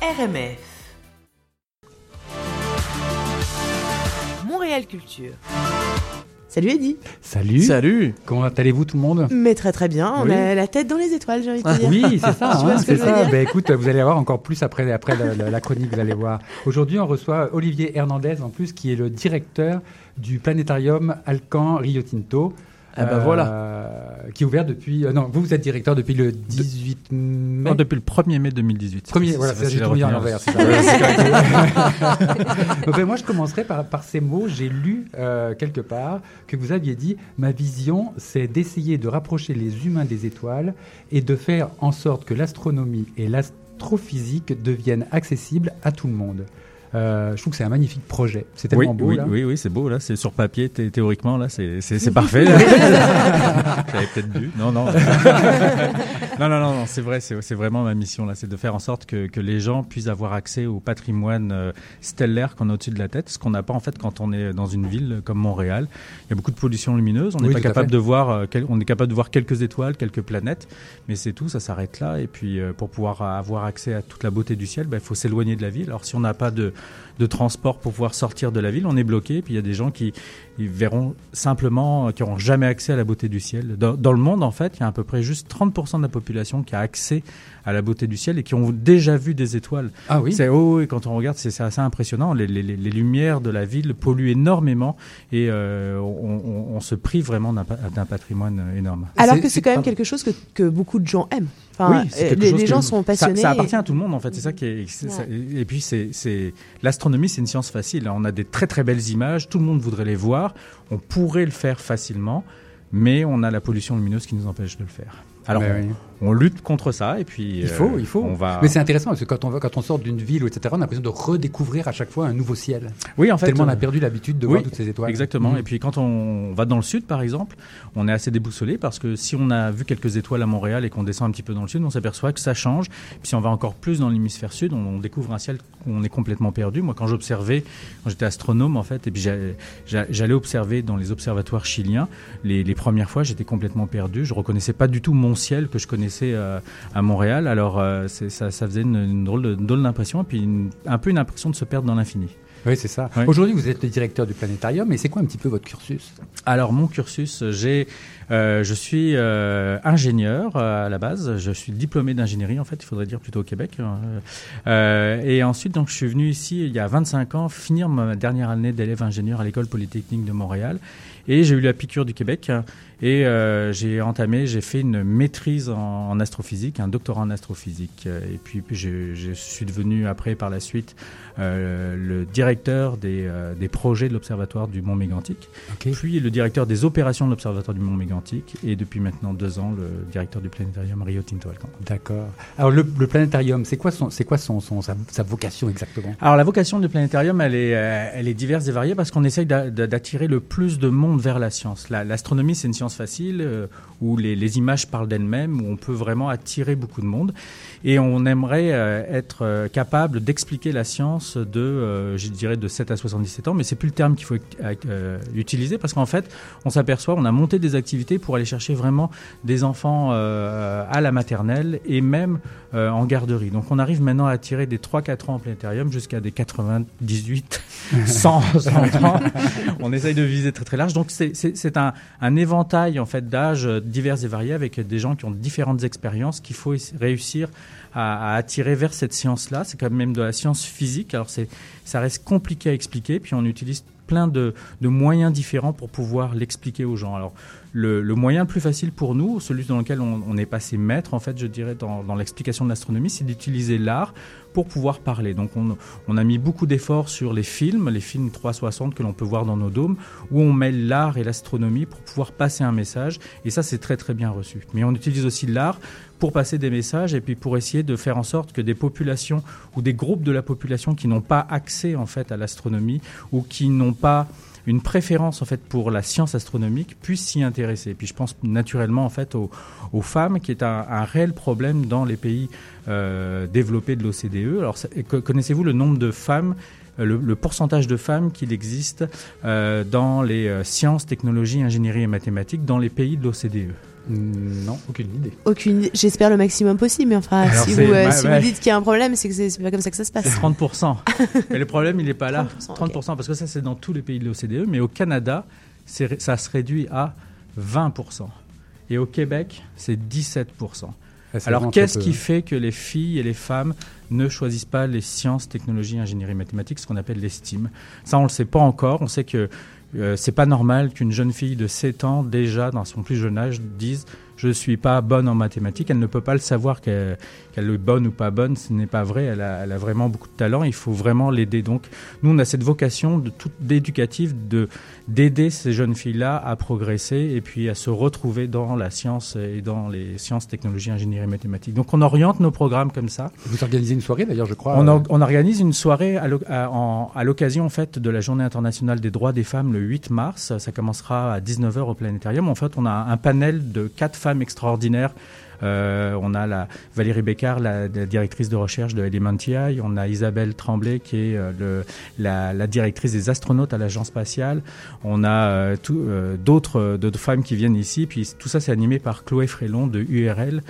RMF. Montréal Culture. Salut Eddy. Salut. Salut. Comment allez-vous tout le monde? Mais très très bien, on Oui. a la tête dans les étoiles, j'ai envie de te dire. Oui, c'est ça. Hein, c'est ça. Ben, écoute, vous allez avoir encore plus après, après la, la- la chronique, vous allez voir. Aujourd'hui, on reçoit Olivier Hernandez, en plus, qui est le directeur du planétarium Alcan Rio Tinto. Ah bah voilà. Qui est ouvert depuis. euh, non, vous, vous êtes directeur depuis le 18 mai. Non, depuis le 1er mai 2018. Premier, voilà, j'ai tout mis l'envers. c'est ça. Ben, moi, je commencerai par, par ces mots. J'ai lu euh, quelque part que vous aviez dit Ma vision, c'est d'essayer de rapprocher les humains des étoiles et de faire en sorte que l'astronomie et l'astrophysique deviennent accessibles à tout le monde. Euh, je trouve que c'est un magnifique projet. C'est Oui, tellement beau. oui, là. oui, oui, c'est beau là, c'est sur papier, thé- théoriquement là, c'est parfait. J'avais peut-être dû. Non, non. non, non, non, non, c'est vrai, c'est vraiment ma mission là, c'est de faire en sorte que, que les gens puissent avoir accès au patrimoine euh, stellaire qu'on a au-dessus de la tête, ce qu'on n'a pas en fait quand on est dans une ville comme Montréal. Il y a beaucoup de pollution lumineuse, on n'est Oui, pas capable de voir, euh, quel- on est capable de voir quelques étoiles, quelques planètes, mais c'est tout, ça s'arrête là. Et puis euh, pour pouvoir avoir accès à toute la beauté du ciel, ben, il faut s'éloigner de la ville. Alors si on n'a pas de de transport pour pouvoir sortir de la ville, on est bloqué. Puis il y a des gens qui ils verront simplement, euh, qui n'auront jamais accès à la beauté du ciel. Dans, dans le monde, en fait, il y a à peu près juste 30% de la population qui a accès à la beauté du ciel et qui ont déjà vu des étoiles. Ah oui. C'est haut et quand on regarde, c'est assez impressionnant. Les, les- les- les lumières de la ville polluent énormément et euh, on, on- on se prive vraiment d'un pa- d'un patrimoine énorme. Alors que c'est quand même quelque chose que, que beaucoup de gens aiment. Enfin, Oui, c'est euh, les, les que- gens sont ça- passionnés. Ça, appartient et- à tout le monde en fait. C'est ça qui est. ça- et puis c'est, l'astronomie, c'est une science facile. On a des très très belles images. Tout le monde voudrait les voir. On pourrait le faire facilement, mais on a la pollution lumineuse qui nous empêche de le faire. Alors on, Ben oui. On lutte contre ça et puis. Il faut, euh, il faut. On va. Mais c'est intéressant parce que quand on, va, quand on sort d'une ville, ou etc., on a l'impression de redécouvrir à chaque fois un nouveau ciel. oui, en fait. Tellement on euh, a perdu l'habitude de oui, voir toutes ces étoiles. Exactement. Mhm. Et puis quand on va dans le sud, par exemple, on est assez déboussolé parce que si on a vu quelques étoiles à Montréal et qu'on descend un petit peu dans le sud, on s'aperçoit que ça change. Puis si on va encore plus dans l'hémisphère sud, on, on découvre un ciel où on est complètement perdu. Moi, quand j'observais, quand j'étais astronome en fait, et puis j'a- j'a- j'allais observer dans les observatoires chiliens, les, les premières fois, j'étais complètement perdu. Je reconnaissais pas du tout mon ciel que je connaissais euh, à Montréal. Alors euh, ça, ça faisait une, une drôle d'impression et puis une- un peu une impression de se perdre dans l'infini. Oui, c'est ça. Oui. Aujourd'hui, vous êtes le directeur du planétarium, et c'est quoi un petit peu votre cursus? Alors mon cursus, j'ai, euh, je suis euh, ingénieur euh, à la base. Je suis diplômé d'ingénierie en fait, il faudrait dire plutôt au Québec. Euh, et ensuite donc je suis venu ici il y a 25 ans finir ma dernière année d'élève ingénieur à l'école polytechnique de Montréal. Et j'ai eu la piqûre du Québec et euh, j'ai entamé, j'ai fait une maîtrise en, en astrophysique, un doctorat en astrophysique. Euh, Et puis, je, je suis devenu après par la suite euh, le directeur des, euh, des projets de l'observatoire du Mont Mégantic puis le directeur des opérations de l'Observatoire du Mont Mégantic, et depuis maintenant deux ans, le directeur du planétarium Rio Tinto Alcan. D'accord. Alors le, le planétarium, c'est quoi son, quoi son, son sa, sa vocation exactement? Alors la vocation du planétarium, elle est, elle est diverse et variée parce qu'on essaye d'a- d'a- d'attirer le plus de monde vers la science. La- L'astronomie, c'est une science facile euh, où les, les images parlent d'elles-mêmes, où on peut vraiment attirer beaucoup de monde. Et on aimerait euh, être euh, capable d'expliquer la science de, euh, je dirais, de 7 à 77 ans, mais c'est plus le terme qu'il faut utiliser parce qu'en fait, on s'aperçoit, on a monté des activités pour aller chercher vraiment des enfants à la maternelle et même en garderie. Donc on arrive maintenant à attirer des 3-4 ans en planétarium jusqu'à des 98, 100, 100 ans. On essaye de viser très très large. Donc c'est- un, éventail en fait d'âges euh, divers et variés avec des gens qui ont différentes expériences qu'il faut réussir à, attirer vers cette science-là. C'est quand même de la science physique. Alors ça reste compliqué à expliquer. Puis on utilise plein de, moyens différents pour pouvoir l'expliquer aux gens. Alors, le, moyen le plus facile pour nous, celui dans lequel on, on est passé maître, en fait, je dirais, dans, dans l'explication de l'astronomie, c'est d'utiliser l'art pour pouvoir parler. Donc, on, on a mis beaucoup d'efforts sur les films, les films 360 que l'on peut voir dans nos dômes, où on mêle l'art et l'astronomie pour pouvoir passer un message. Et ça, c'est très, très bien reçu. Mais on utilise aussi l'art pour passer des messages et puis pour essayer de faire en sorte que des populations ou des groupes de la population qui n'ont pas accès en fait à l'astronomie ou qui n'ont pas une préférence en fait pour la science astronomique puissent s'y intéresser. Et puis je pense naturellement en fait aux, femmes qui est un, réel problème dans les pays euh, développés de l'OCDE. Alors connaissez-vous le nombre de femmes euh, le, pourcentage de femmes qu'il existe euh, dans les sciences, technologies, ingénierie et mathématiques dans les pays de l'OCDE non, aucune idée. Aucune. J'espère le maximum possible, mais enfin, Alors, si, c'est- vous, euh, bah, si ouais. vous dites qu'il y a un problème, c'est que c'est pas comme ça que ça se passe. C'est 30%. mais le problème, il n'est pas là. 30%, 30%, parce que ça, c'est dans tous les pays de l'OCDE. Mais au Canada, ça se réduit à 20%. Et au Québec, c'est 17%. Ah, Alors, qu'est-ce qui fait que les filles et les femmes ne choisissent pas les sciences, technologies, ingénierie, mathématiques, ce qu'on appelle l'estime? Ça, on ne le sait pas encore. On sait que euh, c'est pas normal qu'une jeune fille de 7 ans, déjà dans son plus jeune âge, dise je suis pas bonne en mathématiques. Elle ne peut pas le savoir qu'elle est bonne ou pas bonne. Ce n'est pas vrai. Elle a, elle a vraiment beaucoup de talent. Il faut vraiment l'aider. Donc, nous, on a cette vocation de toute d'éducative de d'aider ces jeunes filles-là à progresser et puis à se retrouver dans la science et dans les sciences, technologies, ingénierie, mathématiques. Donc, on oriente nos programmes comme ça. Vous organisez une soirée d'ailleurs, je crois. On, euh, or- on organise une soirée à l'occasion en fait de la Journée internationale des droits des femmes le 8 mars. Ça commencera à 19h au planétarium. En fait, on a un panel de quatre femmes extraordinaires. Euh, on a Valérie Bécard, la, directrice de recherche de Elementi. On a Isabelle Tremblay, qui est euh, la, directrice des astronautes à l'agence spatiale. On a euh, d'autres femmes qui viennent ici. Puis tout ça, c'est animé par Chloé Frélon de URL,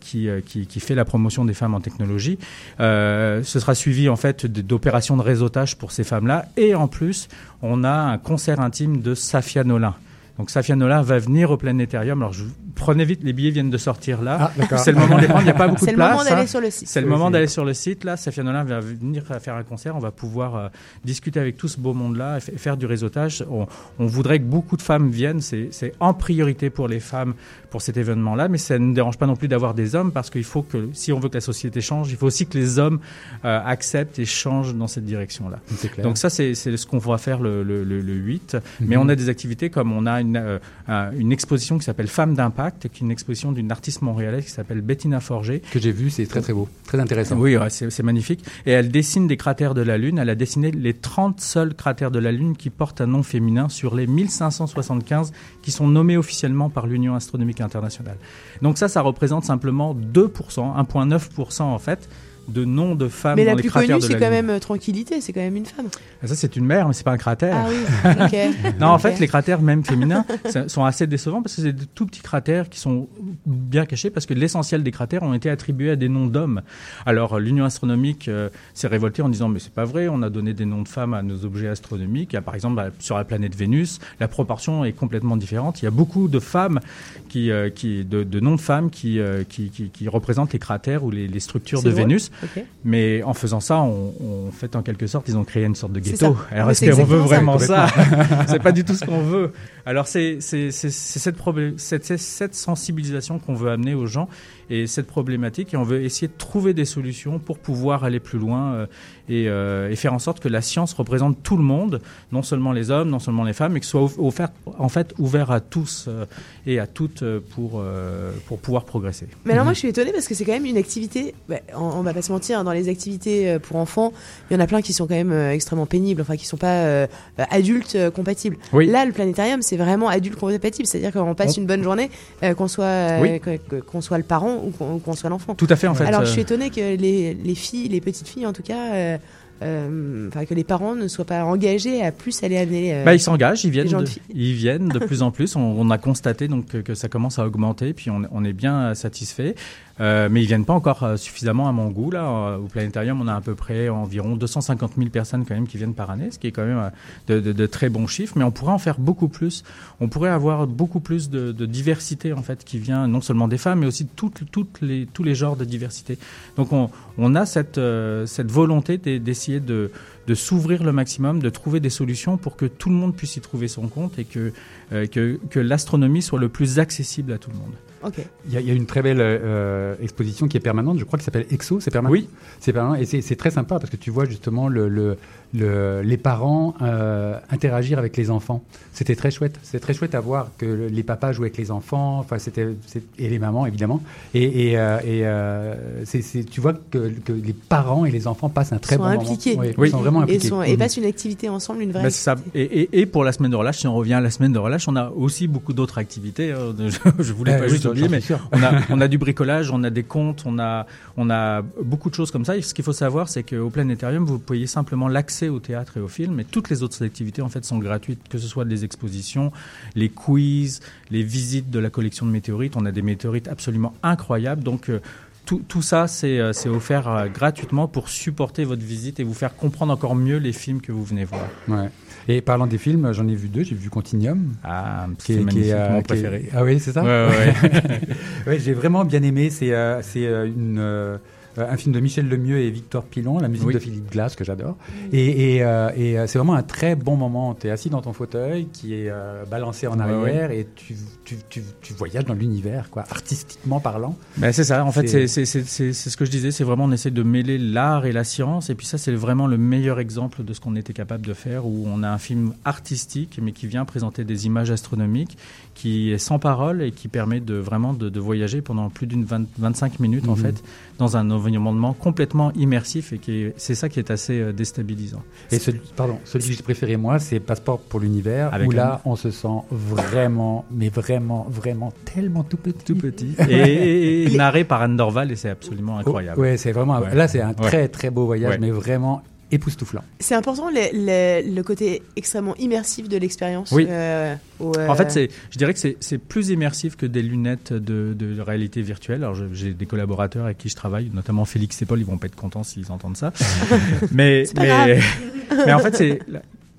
qui, qui, fait la promotion des femmes en technologie. Ce sera suivi en fait d'opérations de réseautage pour ces femmes-là. Et en plus, on a un concert intime de Safia Nolin. Donc Safia Nolin va venir au planétarium. Alors je, prenez vite, les billets viennent de sortir là. Ah, d'accord. C'est le moment de les prendre. Il n'y a pas beaucoup C'est de le moment place. d'aller hein. sur le site. C'est le Oui, moment c'est- d'aller sur le site. Là, Safia Nolin va venir faire un concert. On va pouvoir euh, discuter avec tout ce beau monde-là et f- faire du réseautage. On, on voudrait que beaucoup de femmes viennent. C'est c'est en priorité pour les femmes pour cet événement-là, mais ça ne dérange pas non plus d'avoir des hommes parce qu'il faut que, si on veut que la société change, il faut aussi que les hommes euh, acceptent et changent dans cette direction-là. C'est clair. Donc ça, c'est c'est ce qu'on va faire le, le, le, le 8. Mais Mhm. on a des activités comme on a une, euh, un- une exposition qui s'appelle Femmes d'impact, qui est une exposition d'une artiste montréalaise qui s'appelle Bettina Forger. que j'ai vu, c'est très très beau, très intéressant. Oui, ouais, c'est magnifique. Et elle dessine des cratères de la Lune. Elle a dessiné les 30 seuls cratères de la Lune qui portent un nom féminin sur les 1575 qui sont nommés officiellement par l'Union astronomique internationale. Donc ça, ça représente simplement 2%, 1,9% en fait, de noms de femmes Mais dans la les plus cratères connue, de c'est la quand Lune. même euh, Tranquillité, c'est quand même une femme. Ça, c'est une mer, mais c'est pas un cratère. Ah oui, ok. Non, en fait, les cratères, même féminins, sont assez décevants parce que c'est des tout petits cratères qui sont bien cachés parce que l'essentiel des cratères ont été attribués à des noms d'hommes. Alors, euh, l'Union astronomique euh, s'est révoltée en disant mais c'est pas vrai, on a donné des noms de femmes à nos objets astronomiques. Il y a, par exemple, bah, sur la planète Vénus, la proportion est complètement différente. Il y a beaucoup de femmes qui, euh, qui de, de noms de femmes qui, euh, qui, qui, qui représentent les cratères ou les, les structures de. Vénus. Mais en faisant ça, on, on fait en quelque sorte, ils ont créé une sorte de ghetto. Alors Oui, est-ce qu'on veut vraiment ça C'est pas du tout ce qu'on veut. Alors c'est cette sensibilisation qu'on veut amener aux gens et cette problématique et on veut essayer de trouver des solutions pour pouvoir aller plus loin euh, et, euh, et faire en sorte que la science représente tout le monde, non seulement les hommes, non seulement les femmes, mais que ce soit off- offert en fait ouvert à tous euh, et à toutes pour pour pouvoir progresser. Mais alors moi je suis étonnée parce que c'est quand même une activité, bah, on, on va pas se mentir, dans les activités euh, pour enfants, il y en a plein qui sont quand même euh, extrêmement pénibles, enfin qui sont pas euh, adultes compatibles. Oui. Là le planétarium c'est vraiment adulte compatible, c'est-à-dire qu'on passe On- une bonne journée, euh, qu'on soit Oui. qu'on soit le parent ou qu'on soit l'enfant. Tout à fait en fait. Alors je suis étonnée que les, les filles, les petites filles en tout cas, euh, que les parents ne soient pas engagés à plus aller amener. euh, Bah, ils s'engagent, ils viennent, de, ils viennent de plus en plus. On, on a constaté donc que, que ça commence à augmenter, puis on, on est bien satisfait. Euh, mais ils viennent pas encore euh, suffisamment à mon goût là. Euh, Au planétarium, on a à peu près environ 250 000 personnes quand même qui viennent par année, ce qui est quand même de, de- de très bons chiffres. Mais on pourrait en faire beaucoup plus. On pourrait avoir beaucoup plus de, de diversité en fait qui vient non seulement des femmes, mais aussi toutes, toutes les, tous les genres de diversité. Donc on, on a cette, cette volonté d'e- d'essayer de, de s'ouvrir le maximum, de trouver des solutions pour que tout le monde puisse y trouver son compte et que, que, que l'astronomie soit le plus accessible à tout le monde. Ok. Il y, a, il y a une très belle euh, exposition qui est permanente, je crois, qui s'appelle Exo, c'est permanent? Oui. C'est permanent et c'est c'est très sympa parce que tu vois justement le, le, le- les parents euh, interagir avec les enfants. C'était très chouette. C'était très chouette à voir que le- les papas jouaient avec les enfants, enfin c'était c'est- et les mamans évidemment. Et, et, euh, et, euh, c'est- c'est- tu vois que, que les parents et les enfants passent un très Sont bon impliqués. moment. Oui, Oui. Ils sont vraiment Et, impliqués. sont, et Mhm. passent une activité ensemble, une vraie. Bah, c'est ça. Et, et, et pour la semaine de relâche, si on revient à la semaine de relâche, on a aussi beaucoup d'autres activités. hein. Je, je voulais Euh, pas oui, juste mais on a, on a du bricolage, on a des comptes, on a, on a beaucoup de choses comme ça. Et ce qu'il faut savoir, c'est qu'au Planétarium, vous payez simplement l'accès au théâtre et au film, et toutes les autres activités en fait sont gratuites, que ce soit des expositions, les quiz, les visites de la collection de météorites. On a des météorites absolument incroyables, donc euh, tout, tout, ça, c'est offert euh, gratuitement pour supporter votre visite et vous faire comprendre encore mieux les films que vous venez voir. Ouais. Et parlant des films, j'en ai vu deux. J'ai vu Continuum. Ah, magnifique, est, mon préféré. Ah oui, c'est ça Ouais, ouais. ouais j'ai vraiment bien aimé. C'est euh, une euh, un film de Michel Lemieux et Victor Pilon, la musique de Philippe Glass que j'adore. Et, et, euh, et euh, c'est vraiment un très bon moment. Tu es assis dans ton fauteuil qui est balancé en arrière et tu, tu, tu, tu, voyages dans l'univers, quoi, artistiquement parlant. Ben c'est ça, en fait, c'est ce que je disais, c'est vraiment on essaie de mêler l'art et la science. Et puis ça, c'est vraiment le meilleur exemple de ce qu'on était capable de faire, où on a un film artistique, mais qui vient présenter des images astronomiques, qui est sans parole et qui permet de vraiment de, de voyager pendant plus d'une 25 minutes, en mhm. fait, dans un environnement complètement immersif et c'est ça qui est assez euh, déstabilisant. Et celui, pardon, celui que j'ai préféré moi, c'est Passeport pour l'univers, où là, on se sent vraiment, mais vraiment, vraiment tellement tout petit. Tout petit. et, narré par Anne Dorval et c'est absolument oh, incroyable. Oui, c'est vraiment, là, c'est un très, très beau voyage, mais vraiment époustouflant. C'est important le, côté extrêmement immersif de l'expérience. Oui. Euh, en fait, euh, je dirais que c'est plus immersif que des lunettes de, réalité virtuelle. Alors, j'ai des collaborateurs avec qui je travaille, notamment Félix et Paul, ils vont pas être contents s'ils entendent ça. mais, mais, mais, en fait, c'est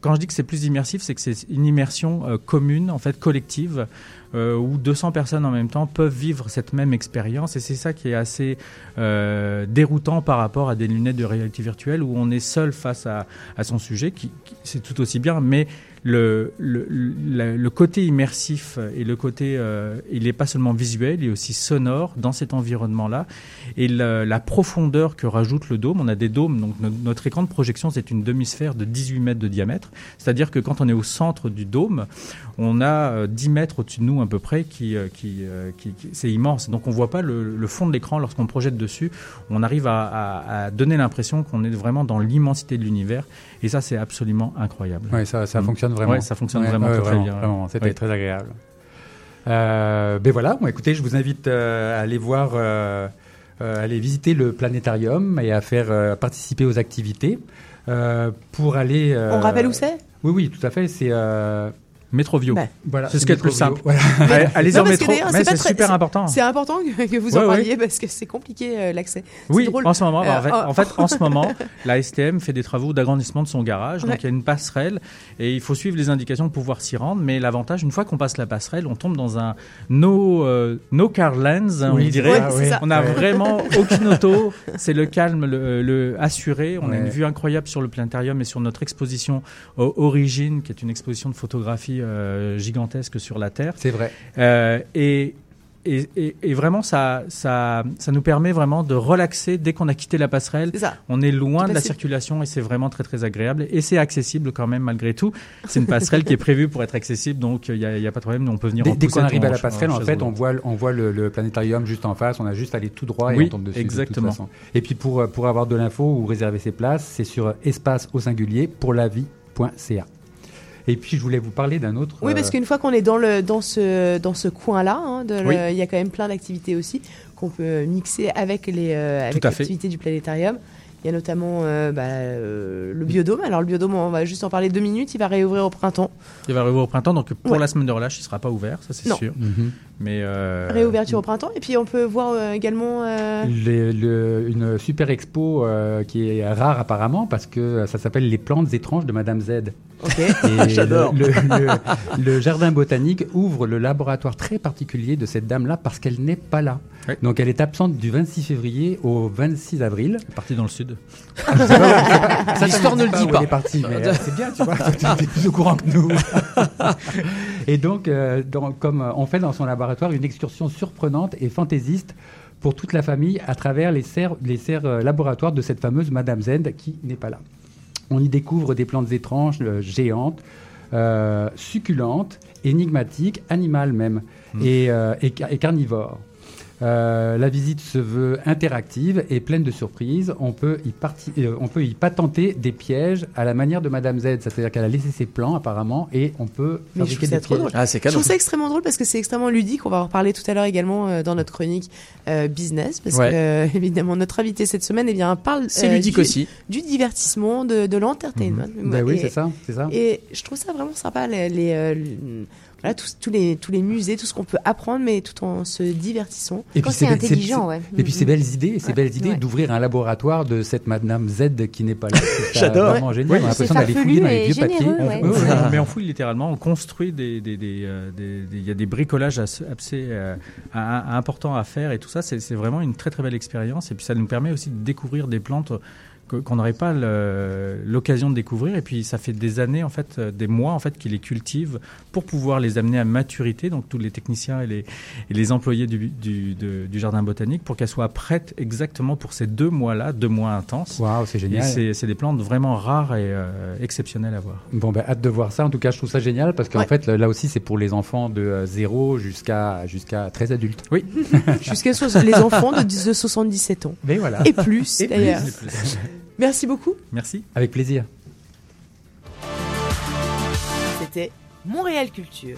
quand je dis que c'est plus immersif, c'est que c'est une immersion euh, commune, en fait, collective, euh, où 200 personnes en même temps peuvent vivre cette même expérience. Et c'est ça qui est assez euh, déroutant par rapport à des lunettes de réalité virtuelle où on est seul face à, son sujet, qui, qui c'est tout aussi bien, mais le, le, le, côté immersif et le côté, euh, il n'est pas seulement visuel, il est aussi sonore dans cet environnement-là. Et la, profondeur que rajoute le dôme, on a des dômes, donc notre écran de projection, c'est une demi-sphère de 18 mètres de diamètre. C'est-à-dire que quand on est au centre du dôme, on a 10 euh, mètres au-dessus de nous à peu près, qui, euh, qui, qui, c'est immense. Donc on ne voit pas le, fond de l'écran lorsqu'on projette dessus. On arrive à, à, à donner l'impression qu'on est vraiment dans l'immensité de l'univers. Et ça, c'est absolument incroyable. Oui, ça, ça mm. fonctionne vraiment. Ouais, ça fonctionne vraiment très, bien. Vraiment, c'était très agréable. Euh, ben voilà, bon, écoutez, je vous invite euh, à aller voir, euh, euh, aller visiter le planétarium et à faire participer aux activités pour aller. On rappelle où c'est? Oui, oui, tout à fait. C'est Métrovio. Bah. Voilà, c'est ce qui est le plus simple. Allez-y en métro. C'est super important. C'est important que, vous en parliez parce que c'est compliqué euh, l'accès. Oui, drôle. en ce moment, en, fait, en, fait, en ce moment, la STM fait des travaux d'agrandissement de son garage. Donc il y a une passerelle et il faut suivre les indications pour pouvoir s'y rendre. Mais l'avantage, une fois qu'on passe la passerelle, on tombe dans un no, euh, no car lens, on dirait. on n'a vraiment aucune auto. C'est le calme, le, assuré. On a une vue incroyable sur le planétarium et sur notre exposition Origine, qui est une exposition de photographie euh, gigantesque sur la Terre. C'est vrai. Euh, et, et, et, vraiment, ça, ça, ça nous permet vraiment de relaxer dès qu'on a quitté la passerelle. On est loin de la circulation et c'est vraiment très très agréable. Et c'est accessible quand même malgré tout. C'est une passerelle qui est prévue pour être accessible, donc il n'y a, a, pas de problème. On peut venir dès, Dès qu'on arrive à la passerelle, en, fait, on voit, on voit le, planétarium juste en face. On a juste à aller tout droit et oui, on tombe dessus. Exactement. et puis pour, pour avoir de l'info ou réserver ses places, c'est sur espace au singulier pour la vie.ca. Et puis je voulais vous parler d'un autre. Oui, parce euh, qu'une fois qu'on est dans le dans ce dans ce coin-là, hein, il y a quand même plein d'activités aussi qu'on peut mixer avec les euh, avec l'activité du planétarium. Il y a notamment euh, bah, le biodôme. Alors le biodôme, on va juste en parler deux minutes. Il va réouvrir au printemps. Il va réouvrir au printemps, donc pour la semaine de relâche, il ne sera pas ouvert, ça c'est sûr. Mhm. Mais euh, Réouverture au printemps. Et puis on peut voir euh, également. Euh, une super expo qui est rare apparemment parce que ça s'appelle Les plantes étranges de Madame Z. Ok, j'adore. Le, jardin botanique ouvre le laboratoire très particulier de cette dame-là parce qu'elle n'est pas là. Donc elle est absente du 26 février au 26 avril. Elle est partie dans le sud. L'histoire ne le dit pas. Partie, mais c'est bien, tu vois. tu es plus au courant que nous. Et donc, donc, comme on fait dans son laboratoire, une excursion surprenante et fantaisiste pour toute la famille à travers les serres, les serres euh, laboratoires de cette fameuse Madame Zend qui n'est pas là. On y découvre des plantes étranges, euh, géantes, euh, succulentes, énigmatiques, animales même, mmh. et, et, carnivores. Euh, la visite se veut interactive et pleine de surprises. On peut y, euh, on peut y patenter des pièges à la manière de Madame Z, c'est-à-dire qu'elle a laissé ses plans apparemment et on peut fabriquer des pièges. Ah, c'est je trouve ça extrêmement drôle parce que c'est extrêmement ludique. On va en reparler tout à l'heure également euh, dans notre chronique business parce que évidemment notre invité cette semaine eh bien parle c'est ludique du, aussi du divertissement, de, de l'entertainment. Mhm. Ben oui, c'est ça, c'est ça. Et je trouve ça vraiment sympa les, les voilà, tous, tous, les, tous les musées, tout ce qu'on peut apprendre, mais tout en se divertissant. Et puis c'est intelligent, ouais. Et puis ces belles idées, ces belles idées d'ouvrir un laboratoire de cette Madame Z qui n'est pas là. J'adore. Vraiment génial. on a l'impression d'aller fouiller dans les vieux papiers. mais on fouille littéralement, on construit des, des, des, euh, il y a des bricolages assez, euh, importants à faire et tout ça. C'est vraiment une très très belle expérience. Et puis ça nous permet aussi de découvrir des plantes qu'on n'aurait pas l'occasion de découvrir. Et puis ça fait des années, en fait, euh, des mois, en fait, qu'ils les cultivent pour pouvoir les amener à maturité. Donc tous les techniciens et les, et les employés du, du, du, jardin botanique pour qu'elles soient prêtes exactement pour ces deux mois-là, deux mois intenses. Waouh, c'est génial. C'est des plantes vraiment rares et euh, exceptionnelles à voir. Bon, ben hâte de voir ça. En tout cas, je trouve ça génial parce qu'en fait, là aussi, c'est pour les enfants de 0 euh, jusqu'à jusqu'à 13 adultes. Oui. jusqu'à les enfants de, de 77 ans. Mais voilà. Et plus, d'ailleurs. Merci beaucoup. Merci. Avec plaisir. C'était Montréal Culture.